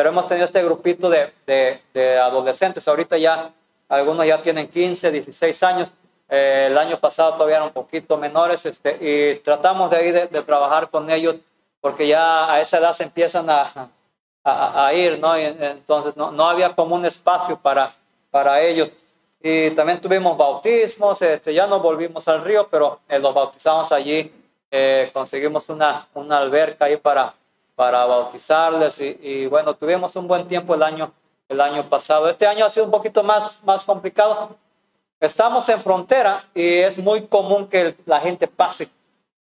pero hemos tenido este grupito de, de, de adolescentes. Ahorita ya algunos ya tienen 15, 16 años. Eh, el año pasado todavía eran un poquito menores este, y tratamos de, ahí de, de, trabajar con ellos porque ya a esa edad se empiezan a, a, a ir, ¿no? Y entonces no, no, había como un espacio para, para ellos. Y también tuvimos bautismos, este, ya no volvimos al río, pero eh, los bautizamos allí, eh, conseguimos una, una alberca ahí para, para bautizarles y, y, bueno, tuvimos un buen tiempo el año, el año pasado. Este año ha sido un poquito más, más complicado. Estamos en frontera y es muy común que la gente pase.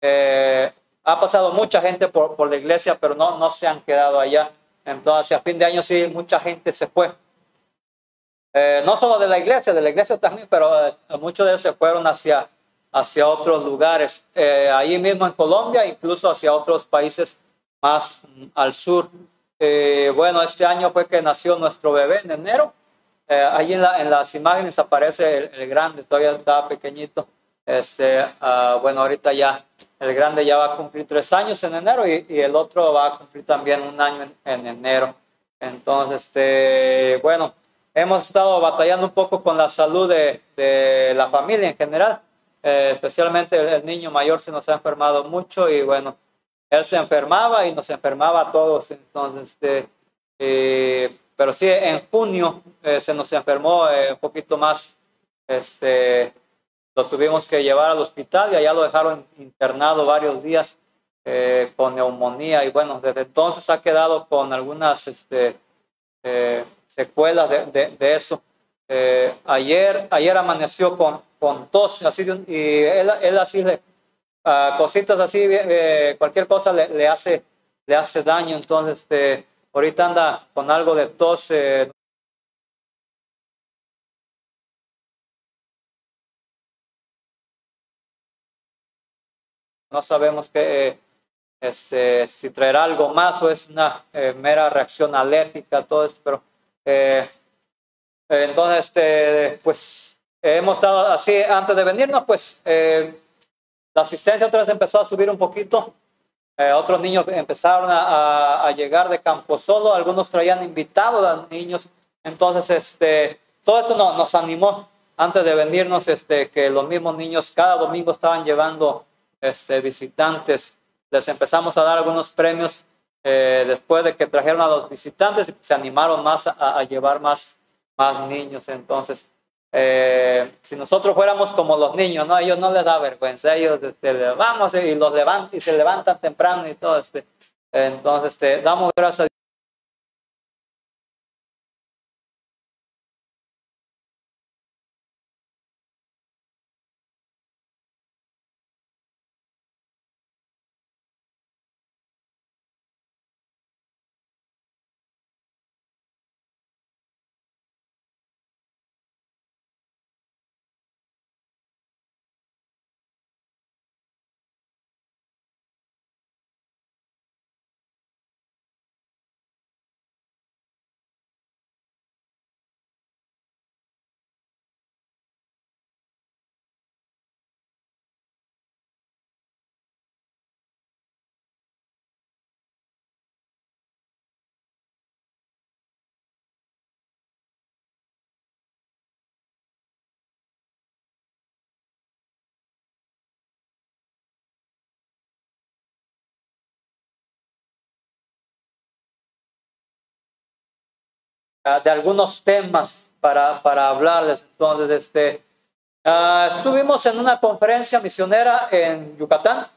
Eh, ha pasado mucha gente por, por la iglesia, pero no, no se han quedado allá. Entonces, a fin de año sí, mucha gente se fue. Eh, no solo de la iglesia, de la iglesia también, pero eh, muchos de ellos se fueron hacia, hacia otros lugares, eh, ahí mismo en Colombia, incluso hacia otros países más al sur. Eh, bueno, este año fue que nació nuestro bebé en enero. Eh, ahí en, la, en, las imágenes aparece el, el, grande, todavía estaba pequeñito. Este, uh, bueno, ahorita ya el grande ya va a cumplir tres años en enero y, el otro va a cumplir también un año en, en enero. Entonces, este, bueno, hemos estado batallando un poco con la salud de, la familia en general, eh, especialmente el, niño mayor se nos ha enfermado mucho y bueno, él se enfermaba y nos enfermaba a todos, entonces, este, eh, pero sí, en junio eh, se nos enfermó eh, un poquito más, este, lo tuvimos que llevar al hospital y allá lo dejaron internado varios días eh, con neumonía y bueno, desde entonces ha quedado con algunas este, eh, secuelas de, de, de eso. Eh, ayer, ayer amaneció con, con tos, así y él, él así de uh, cositas así, eh, cualquier cosa le, le, hace, le hace daño, entonces este, ahorita anda con algo de tos. Eh, no sabemos que, este, si traerá algo más o es una eh, mera reacción alérgica, todo esto, pero eh, entonces, este, pues hemos estado así antes de venirnos, pues eh, la asistencia otra vez empezó a subir un poquito. Eh, otros niños empezaron a, a, a, llegar de campo solo, algunos traían invitados a niños. Entonces, este, todo esto no, nos animó antes de venirnos, este, que los mismos niños cada domingo estaban llevando este, visitantes. Les empezamos a dar algunos premios eh, después de que trajeron a los visitantes, se animaron más a, a llevar más, más niños. Entonces, eh, si nosotros fuéramos como los niños, ¿no? A ellos no les da vergüenza, ellos este, vamos y los levantan y se levantan temprano y todo. Este. Entonces, este, damos gracias a de algunos temas para, para hablarles. Entonces, este, uh, estuvimos en una conferencia misionera en Yucatán.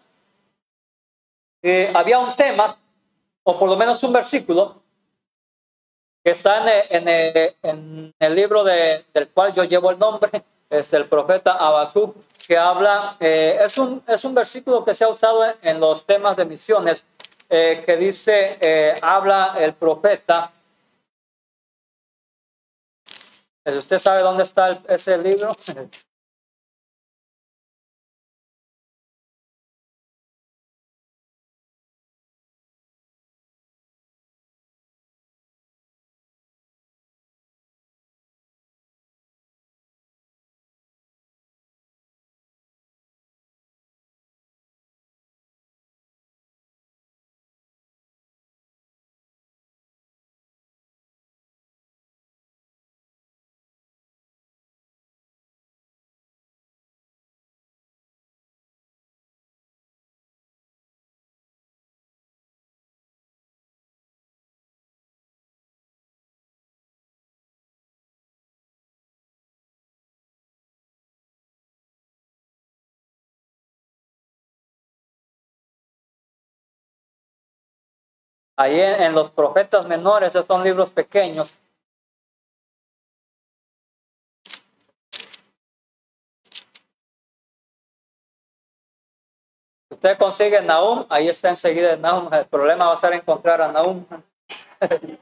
Y había un tema, o por lo menos un versículo, que está en el, en el, en el libro de, del cual yo llevo el nombre, es del profeta Habacuc, que habla, eh, es, un, es un versículo que se ha usado en, en los temas de misiones, eh, que dice, eh, habla el profeta, ¿Usted sabe dónde está ese libro? Ahí en, los profetas menores, esos son libros pequeños. Usted consigue Nahum, ahí está enseguida Nahum. El problema va a ser encontrar a Nahum.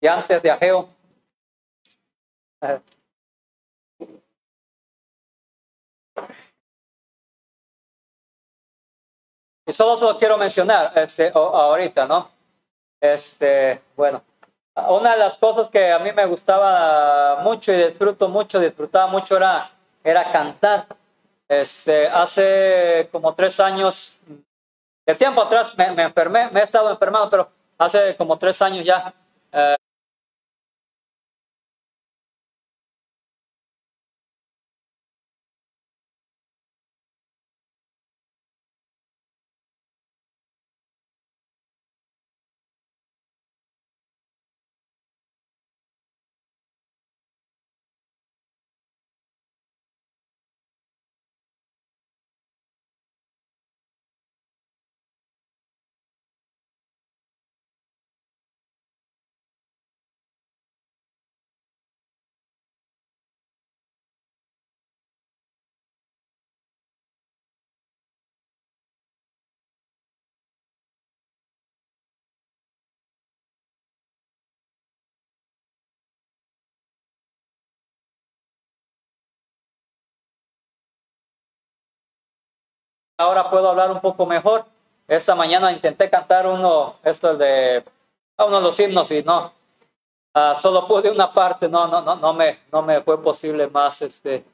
y antes de Ageo. Y solo se lo quiero mencionar este, ahorita, ¿no? Este, bueno, una de las cosas que a mí me gustaba mucho y disfruto mucho, disfrutaba mucho era, era cantar. Este, hace como tres años, de tiempo atrás me, me enfermé, me he estado enfermado, pero hace como tres años ya eh, ahora puedo hablar un poco mejor. Esta mañana intenté cantar uno, esto es de uno de los himnos y no, uh, solo pude una parte, no, no, no, no me, no me fue posible más este.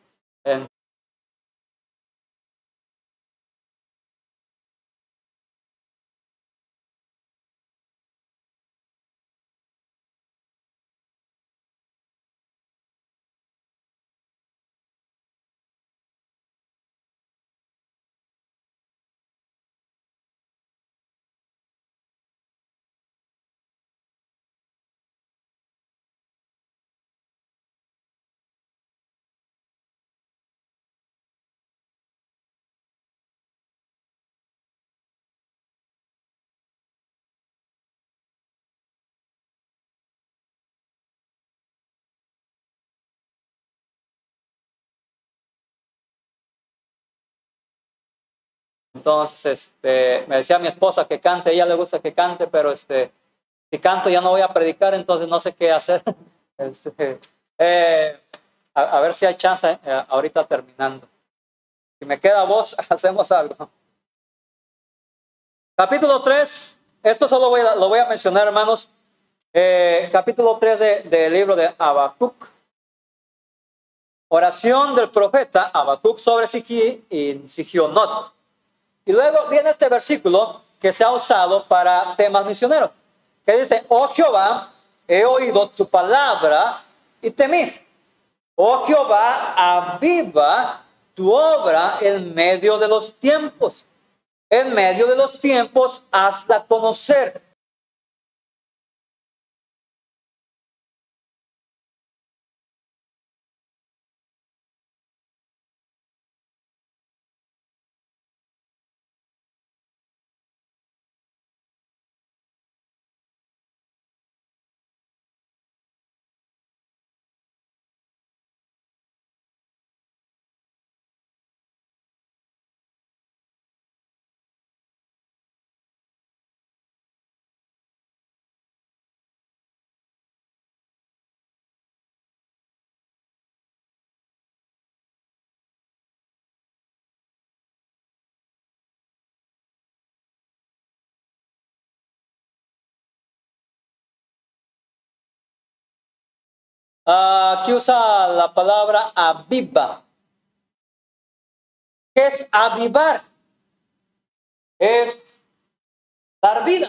Entonces, este, me decía mi esposa que cante, ella le gusta que cante, pero este, si canto ya no voy a predicar, entonces no sé qué hacer. Este, eh, a, ver si hay chance eh, ahorita terminando. Si me queda voz, hacemos algo. Capítulo 3, esto solo voy a, lo voy a mencionar, hermanos. Eh, capítulo 3 del de libro de Habacuc. Oración del profeta Habacuc sobre Siquí y Sigionot. Y luego viene este versículo que se ha usado para temas misioneros, que dice, oh Jehová, he oído tu palabra y temí. Oh Jehová, aviva tu obra en medio de los tiempos. En medio de los tiempos, hazla conocer. Aquí usa la palabra aviva. ¿Qué es avivar? Es dar vida.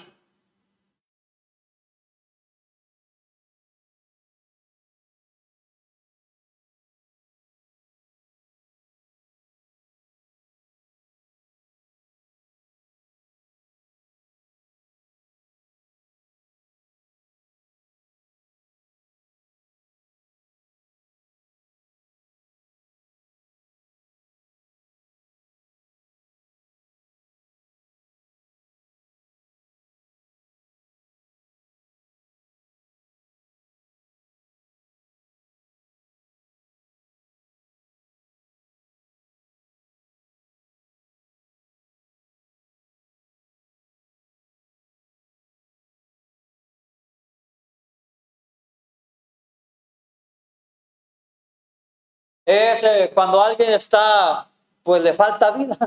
Es eh, cuando alguien está, pues le falta vida.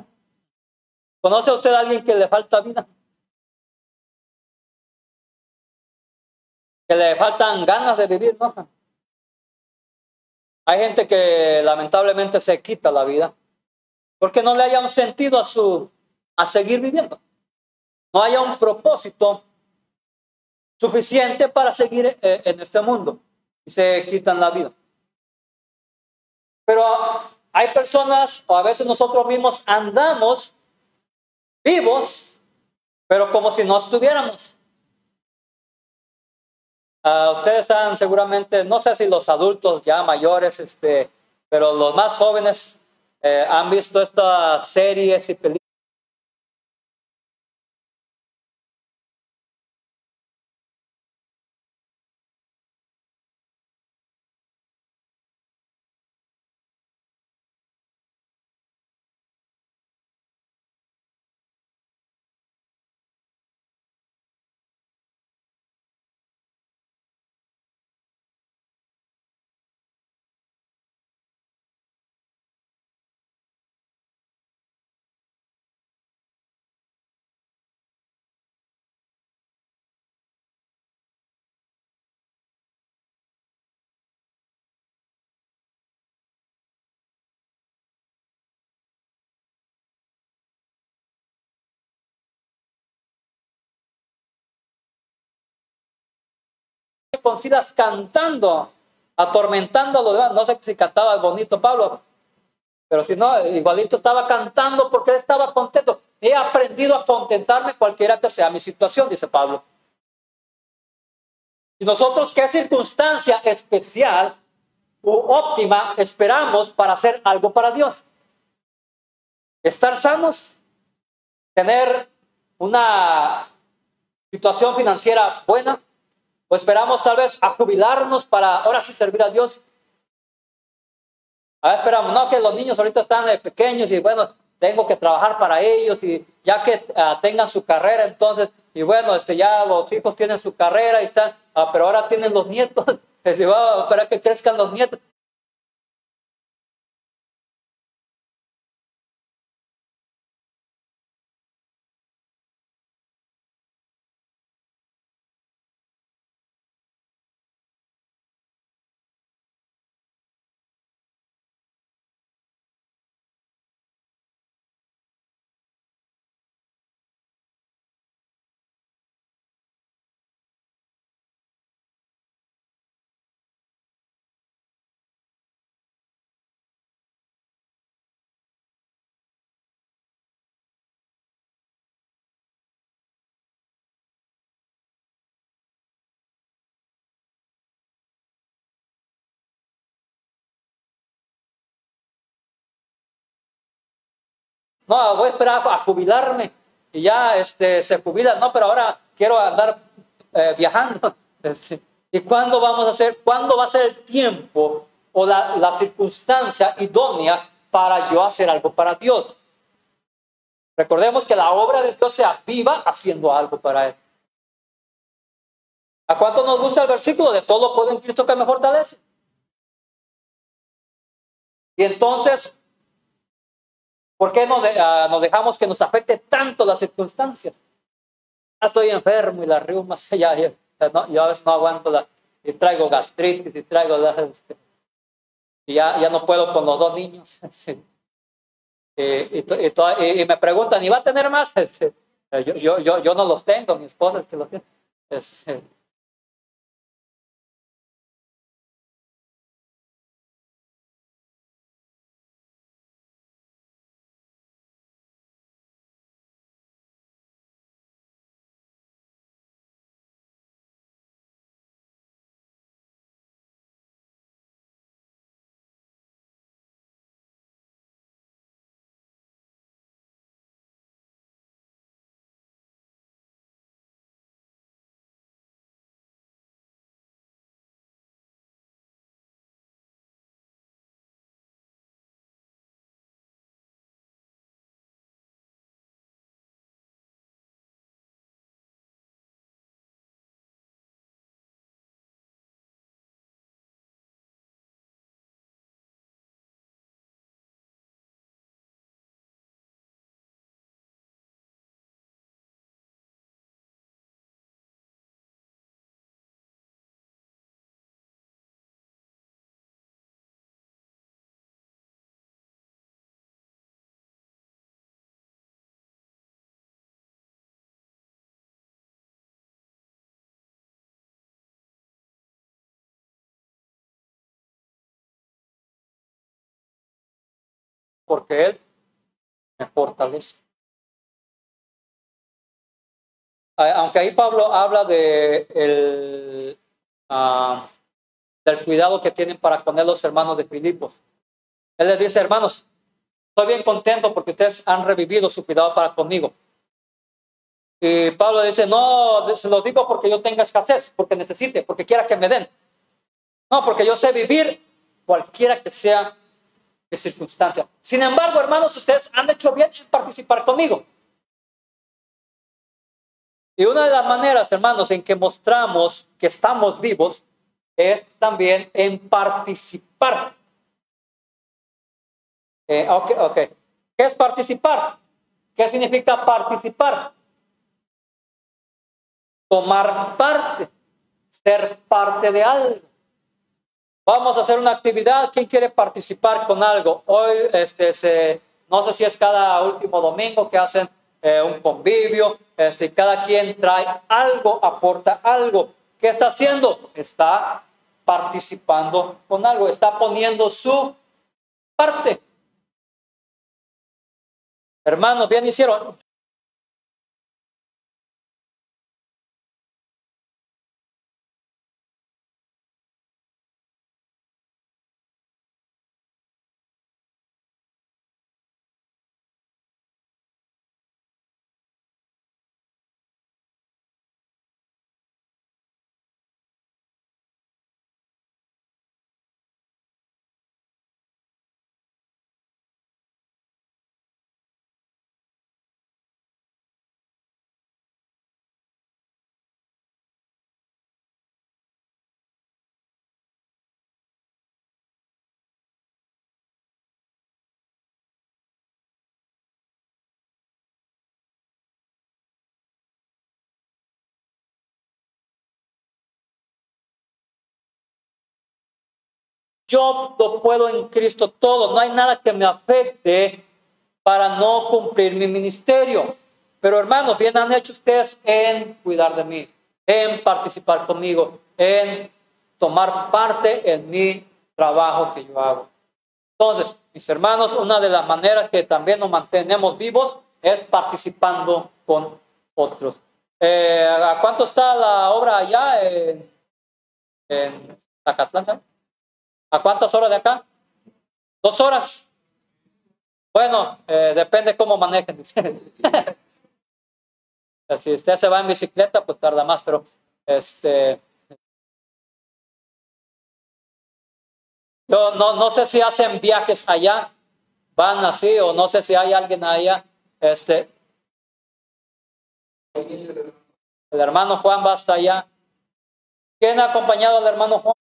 ¿Conoce usted a alguien que le falta vida? Que le faltan ganas de vivir, ¿no? Hay gente que lamentablemente se quita la vida porque no le haya un sentido a su a seguir viviendo. No haya un propósito suficiente para seguir eh, en este mundo y se quitan la vida. Pero hay personas, o a veces nosotros mismos andamos vivos, pero como si no estuviéramos. Uh, ustedes están seguramente, no sé si los adultos ya mayores, este, pero los más jóvenes eh, han visto estas series y películas consigas cantando, atormentando a los demás. No sé si cantaba bonito Pablo, pero si no, igualito estaba cantando porque estaba contento. He aprendido a contentarme cualquiera que sea mi situación, dice Pablo. Y nosotros, ¿qué circunstancia especial u óptima esperamos para hacer algo para Dios? Estar sanos, tener una situación financiera buena, o esperamos tal vez a jubilarnos para ahora sí servir a Dios. A esperamos, no, que los niños ahorita están eh, pequeños y bueno, tengo que trabajar para ellos y ya que ah, tengan su carrera, entonces, y bueno, este, ya los hijos tienen su carrera y están, ah, pero ahora tienen los nietos, y va a esperar que crezcan los nietos. No, voy a esperar a jubilarme y ya este, se jubila. No, pero ahora quiero andar eh, viajando. Este, ¿Y cuándo vamos a hacer, cuándo va a ser el tiempo o la, circunstancia idónea para yo hacer algo para Dios? Recordemos que la obra de Dios se aviva haciendo algo para Él. ¿A cuánto nos gusta el versículo de todo puedo en Cristo que me fortalece? Y entonces ¿Por qué ah, nos, dejamos que nos afecte tanto las circunstancias? Ya estoy enfermo y las reumas, ya, ya, no, yo a veces no aguanto la, y traigo gastritis y traigo la, este, y ya, ya no puedo con los dos niños. Y, y, me preguntan, ¿y va a tener más? Este, yo, yo, yo, yo no los tengo, mi esposa es que los tiene. Este, porque Él me fortalece. Aunque ahí Pablo habla ah, del cuidado que tienen para con él los hermanos de Filipos. Él les dice, hermanos, estoy bien contento porque ustedes han revivido su cuidado para conmigo. Y Pablo dice, no, se lo digo porque yo tenga escasez, porque necesite, porque quiera que me den. No, porque yo sé vivir cualquiera que sea circunstancia. Sin embargo, hermanos, ustedes han hecho bien en participar conmigo. Y una de las maneras, hermanos, en que mostramos que estamos vivos es también en participar. Eh, ok, ¿Qué es participar? ¿Qué significa participar? Tomar parte, ser parte de algo. Vamos a hacer una actividad. ¿Quién quiere participar con algo? Hoy, este, se, no sé si es cada último domingo que hacen eh, un convivio, este, cada quien trae algo, aporta algo. ¿Qué está haciendo? Está participando con algo, está poniendo su parte. Hermanos, bien hicieron. Yo lo puedo en Cristo todo, no hay nada que me afecte para no cumplir mi ministerio. Pero hermanos, bien han hecho ustedes en cuidar de mí, en participar conmigo, en tomar parte en mi trabajo que yo hago. Entonces, mis hermanos, una de las maneras que también nos mantenemos vivos es participando con otros. Eh, ¿A cuánto está la obra allá en, en Zacatlán? ¿A cuántas horas de acá? Dos horas. Bueno, eh, depende cómo manejen. si usted se va en bicicleta, pues tarda más, pero este. Yo no, no sé si hacen viajes allá, van así, o no sé si hay alguien allá. Este. El hermano Juan va hasta allá. ¿Quién ha acompañado al hermano Juan?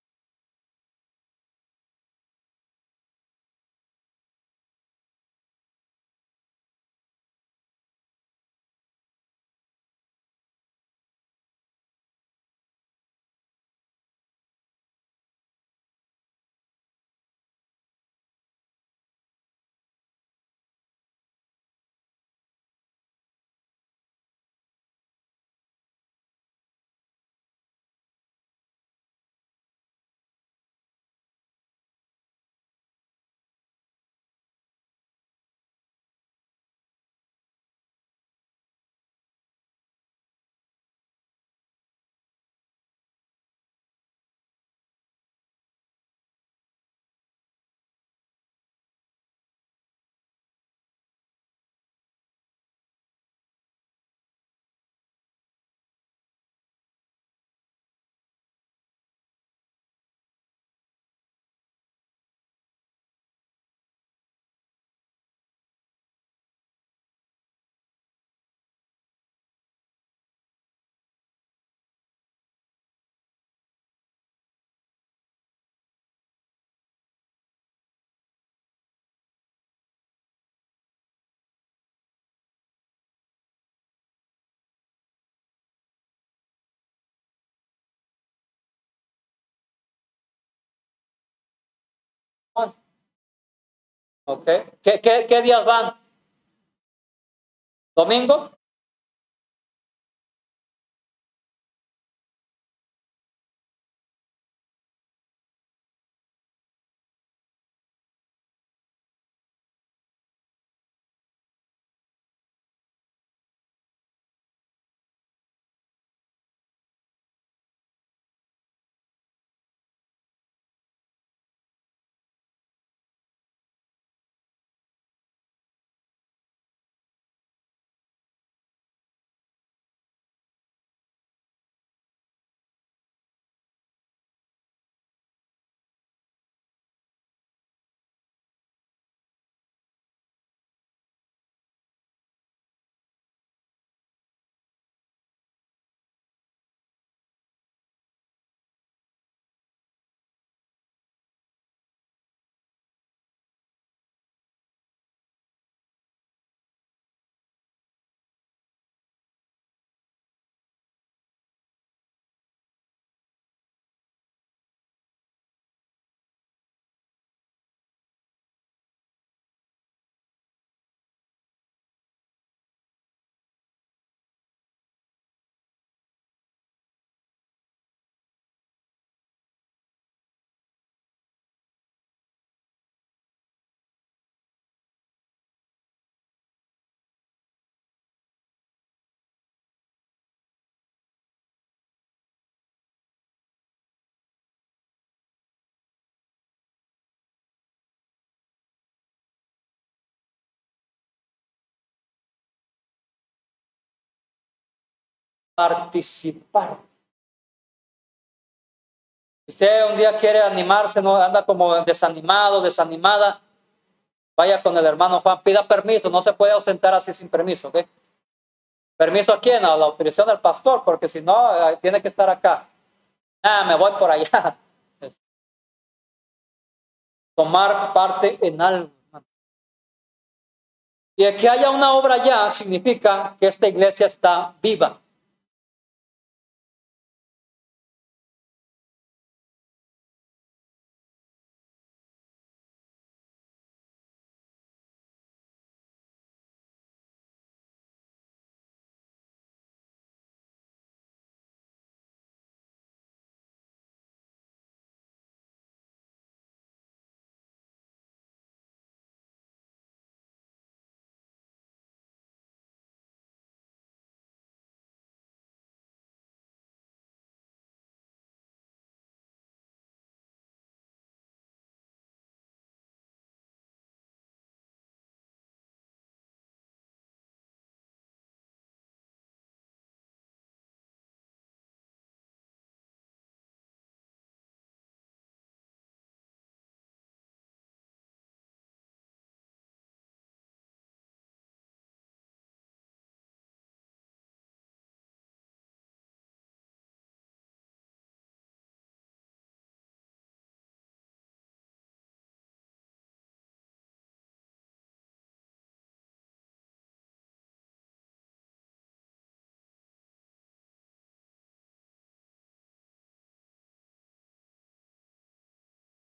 Okay. ¿Qué, qué, qué días van? ¿Domingo? Participar. Usted un día quiere animarse, no anda como desanimado, desanimada, vaya con el hermano Juan, pida permiso, no se puede ausentar así sin permiso. ¿Permiso a quién? A la autorización del pastor, porque si no, eh, tiene que estar acá. Ah, me voy por allá. Tomar parte en algo. Y el que haya una obra ya significa que esta iglesia está viva.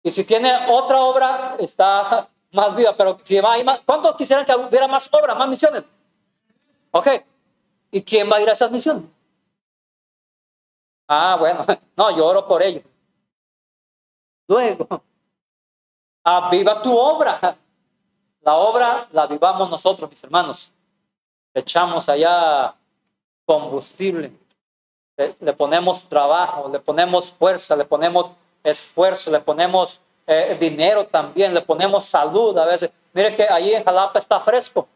Y si tiene otra obra, está más viva. Pero si va hay más, ¿cuántos quisieran que hubiera más obras, más misiones? Ok. ¿Y quién va a ir a esas misiones? Ah, bueno, no, yo oro por ellos. Luego, aviva tu obra. La obra la vivamos nosotros, mis hermanos. Echamos allá combustible, le, le ponemos trabajo, le ponemos fuerza, le ponemos esfuerzo, le ponemos eh, dinero también, le ponemos salud a veces. Mire que ahí en Jalapa está fresco.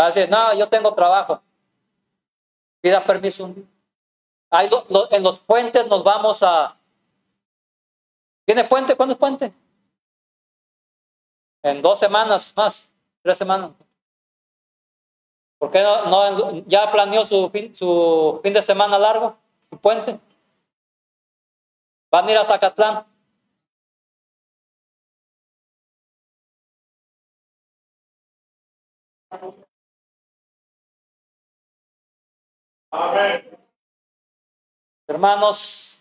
Así, no, yo tengo trabajo. Pida permiso un día. En los puentes nos vamos a... ¿Tiene puente? ¿Cuándo es puente? En dos semanas más, tres semanas. ¿Por qué no, no- ya planeó su fin, su fin de semana largo, puente? ¿Van a ir a Zacatlán? Hermanos,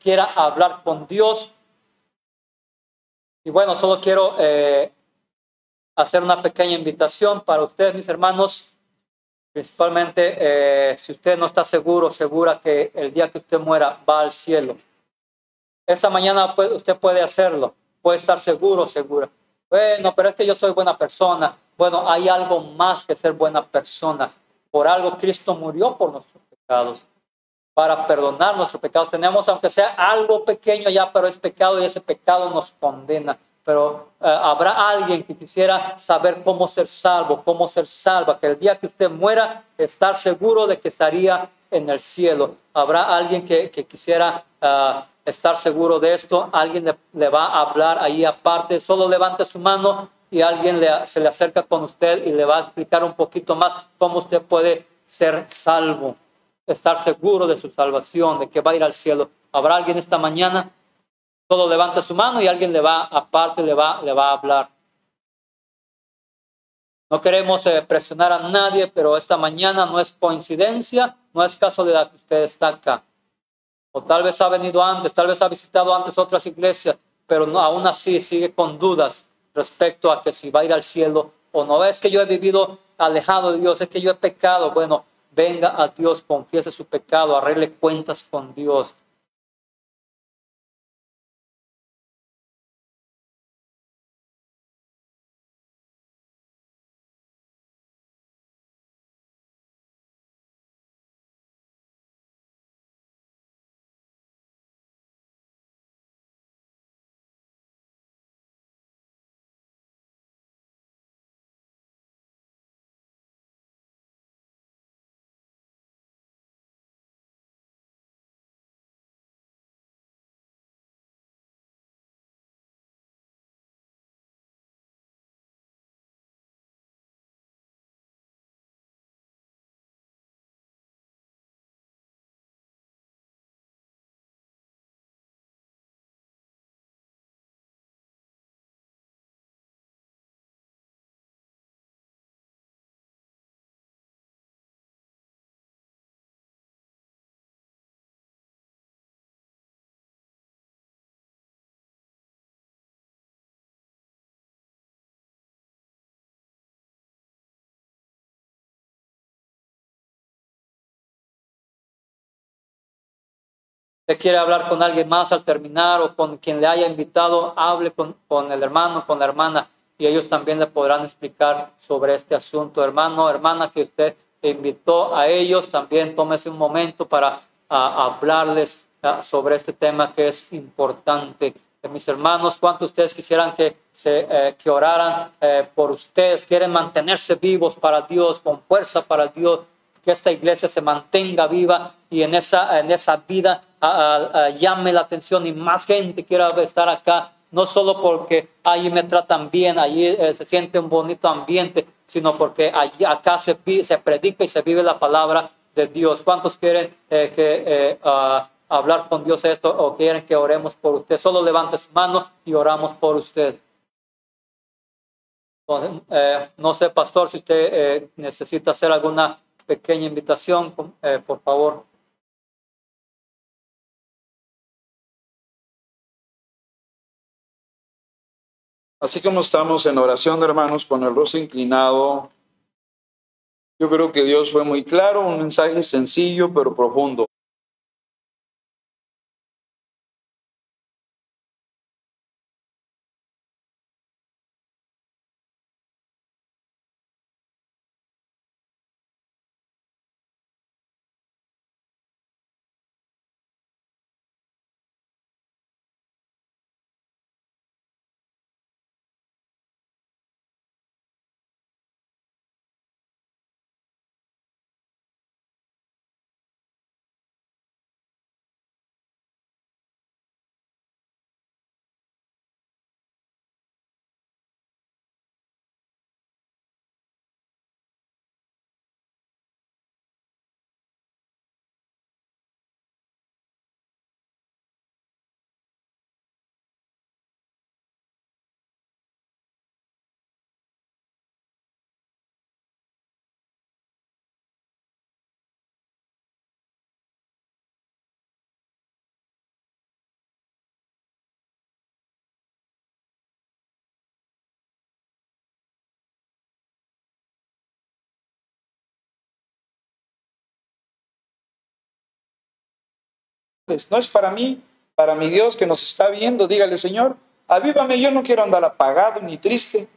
quiera hablar con Dios. Y bueno, solo quiero eh, hacer una pequeña invitación para ustedes, mis hermanos. Principalmente, eh, si usted no está seguro, segura que el día que usted muera va al cielo. Esa mañana usted puede hacerlo, puede estar seguro, segura. Bueno, pero es que yo soy buena persona. Bueno, hay algo más que ser buena persona. Por algo Cristo murió por nuestros pecados, para perdonar nuestros pecados. Tenemos, aunque sea algo pequeño ya, pero es pecado y ese pecado nos condena. Pero eh, habrá alguien que quisiera saber cómo ser salvo, cómo ser salva, que el día que usted muera, estar seguro de que estaría en el cielo. Habrá alguien que, quisiera ah, estar seguro de esto, alguien le, va a hablar ahí aparte, solo levante su mano y alguien se le acerca con usted y le va a explicar un poquito más cómo usted puede ser salvo, estar seguro de su salvación, de que va a ir al cielo. ¿Habrá alguien esta mañana? Solo levanta su mano y alguien le va aparte, le va, le va a hablar. No queremos eh, presionar a nadie, pero esta mañana no es coincidencia, no es casualidad que usted está acá. O tal vez ha venido antes, tal vez ha visitado antes otras iglesias, pero no, aún así sigue con dudas respecto a que si va a ir al cielo o no. Es que yo he vivido alejado de Dios, es que yo he pecado. Bueno, venga a Dios, confiese su pecado, arregle cuentas con Dios. Quiere hablar con alguien más al terminar o con quien le haya invitado, hable con, el hermano, con la hermana y ellos también le podrán explicar sobre este asunto. Hermano, hermana que usted invitó a ellos, también tómese un momento para hablarles sobre este tema que es importante. Eh, mis hermanos, ¿cuántos de ustedes quisieran que, se, eh, oraran eh, por ustedes? Quieren mantenerse vivos para Dios, con fuerza para Dios, que esta iglesia se mantenga viva y en esa, en esa vida llame la atención y más gente quiera estar acá no solo porque allí me tratan bien, allí eh, se siente un bonito ambiente, sino porque allí, acá se, se predica y se vive la palabra de Dios. ¿Cuántos quieren eh, que, eh, ah, hablar con Dios esto o quieren que oremos por usted? Solo levante su mano y oramos por usted. no sé, pastor, si usted necesita hacer alguna pequeña invitación, por favor. Así como estamos en oración, hermanos, con el rostro inclinado, yo creo que Dios fue muy claro, un mensaje sencillo pero profundo. No es para mí, para mi Dios que nos está viendo. Dígale, Señor, avívame, yo no quiero andar apagado ni triste.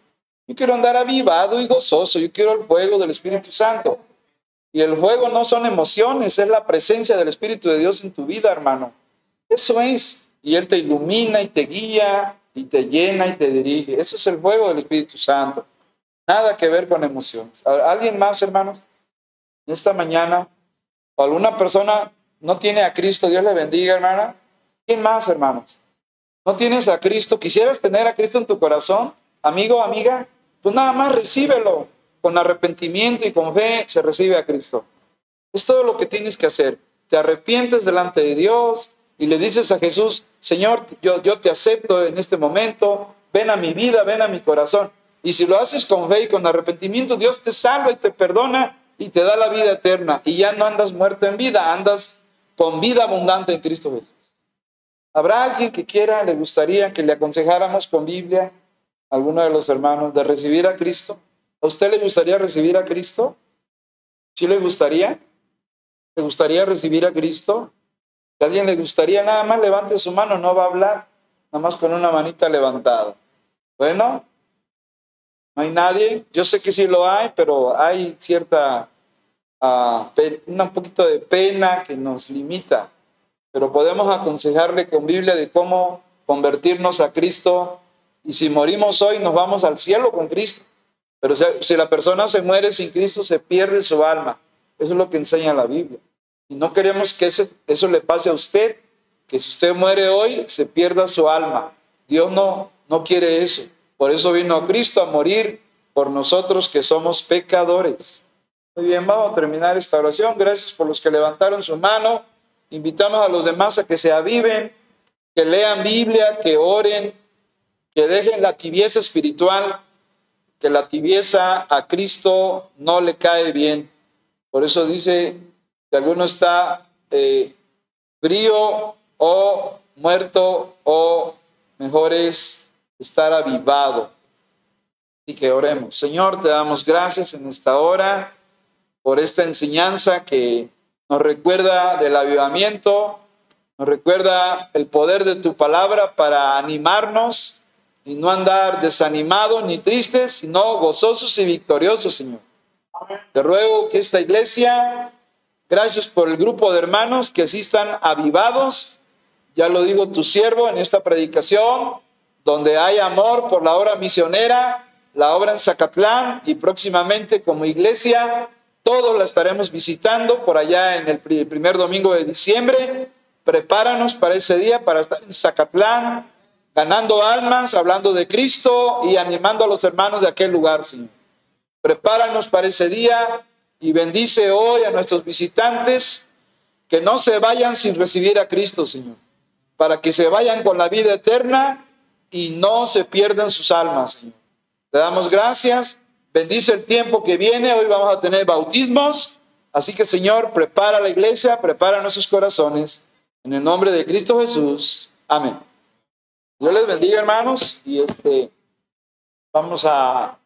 Yo quiero andar avivado y gozoso. Yo quiero el fuego del Espíritu Santo. Y el fuego no son emociones, es la presencia del Espíritu de Dios en tu vida, hermano. Eso es. Y Él te ilumina y te guía y te llena y te dirige. Eso es el fuego del Espíritu Santo. Nada que ver con emociones. ¿Alguien más, hermanos? Esta mañana, o alguna persona no tiene a Cristo, Dios le bendiga, hermana. ¿Quién más, hermanos? ¿No tienes a Cristo? ¿Quisieras tener a Cristo en tu corazón? Amigo, amiga, pues nada más recíbelo. Con arrepentimiento y con fe se recibe a Cristo. Es todo lo que tienes que hacer. Te arrepientes delante de Dios y le dices a Jesús, Señor, yo, yo te acepto en este momento, ven a mi vida, ven a mi corazón. Y si lo haces con fe y con arrepentimiento, Dios te salva y te perdona y te da la vida eterna. Y ya no andas muerto en vida, andas con vida abundante en Cristo Jesús. ¿Habrá alguien que quiera, le gustaría que le aconsejáramos con Biblia alguno de los hermanos de recibir a Cristo? ¿A usted le gustaría recibir a Cristo? ¿Sí le gustaría? ¿Le gustaría recibir a Cristo? A alguien le gustaría, nada más levante su mano, no va a hablar, nada más con una manita levantada. Bueno, no hay nadie. Yo sé que sí lo hay, pero hay cierta un poquito de pena que nos limita, pero podemos aconsejarle con Biblia de cómo convertirnos a Cristo y si morimos hoy nos vamos al cielo con Cristo. Pero si la persona se muere sin Cristo, se pierde su alma. Eso es lo que enseña la Biblia. Y no queremos que eso le pase a usted, que si usted muere hoy, se pierda su alma. Dios no, no quiere eso. Por eso vino Cristo a morir por nosotros que somos pecadores. Muy bien, vamos a terminar esta oración. Gracias por los que levantaron su mano. Invitamos a los demás a que se aviven, que lean Biblia, que oren, que dejen la tibieza espiritual, que la tibieza a Cristo no le cae bien. Por eso dice que alguno está eh, frío o muerto o mejor es estar avivado. Y que oremos. Señor, te damos gracias en esta hora por esta enseñanza que nos recuerda del avivamiento, Nos recuerda el poder de tu palabra para animarnos y no andar desanimados ni tristes, sino gozosos y victoriosos, Señor. Te ruego que esta iglesia, gracias por el grupo de hermanos que así están avivados, ya lo digo tu siervo en esta predicación, donde hay amor por la obra misionera, la obra en Zacatlán y próximamente como iglesia, todos la estaremos visitando por allá en el primer domingo de diciembre. Prepáranos para ese día, para estar en Zacatlán, ganando almas, hablando de Cristo y animando a los hermanos de aquel lugar, Señor. Prepáranos para ese día y bendice hoy a nuestros visitantes que no se vayan sin recibir a Cristo, Señor, para que se vayan con la vida eterna y no se pierdan sus almas, Señor. Te damos gracias, bendice el tiempo que viene, hoy vamos a tener bautismos, así que Señor, prepara la iglesia, prepara nuestros corazones, en el nombre de Cristo Jesús. Amén. Dios les bendiga, hermanos, y este, vamos a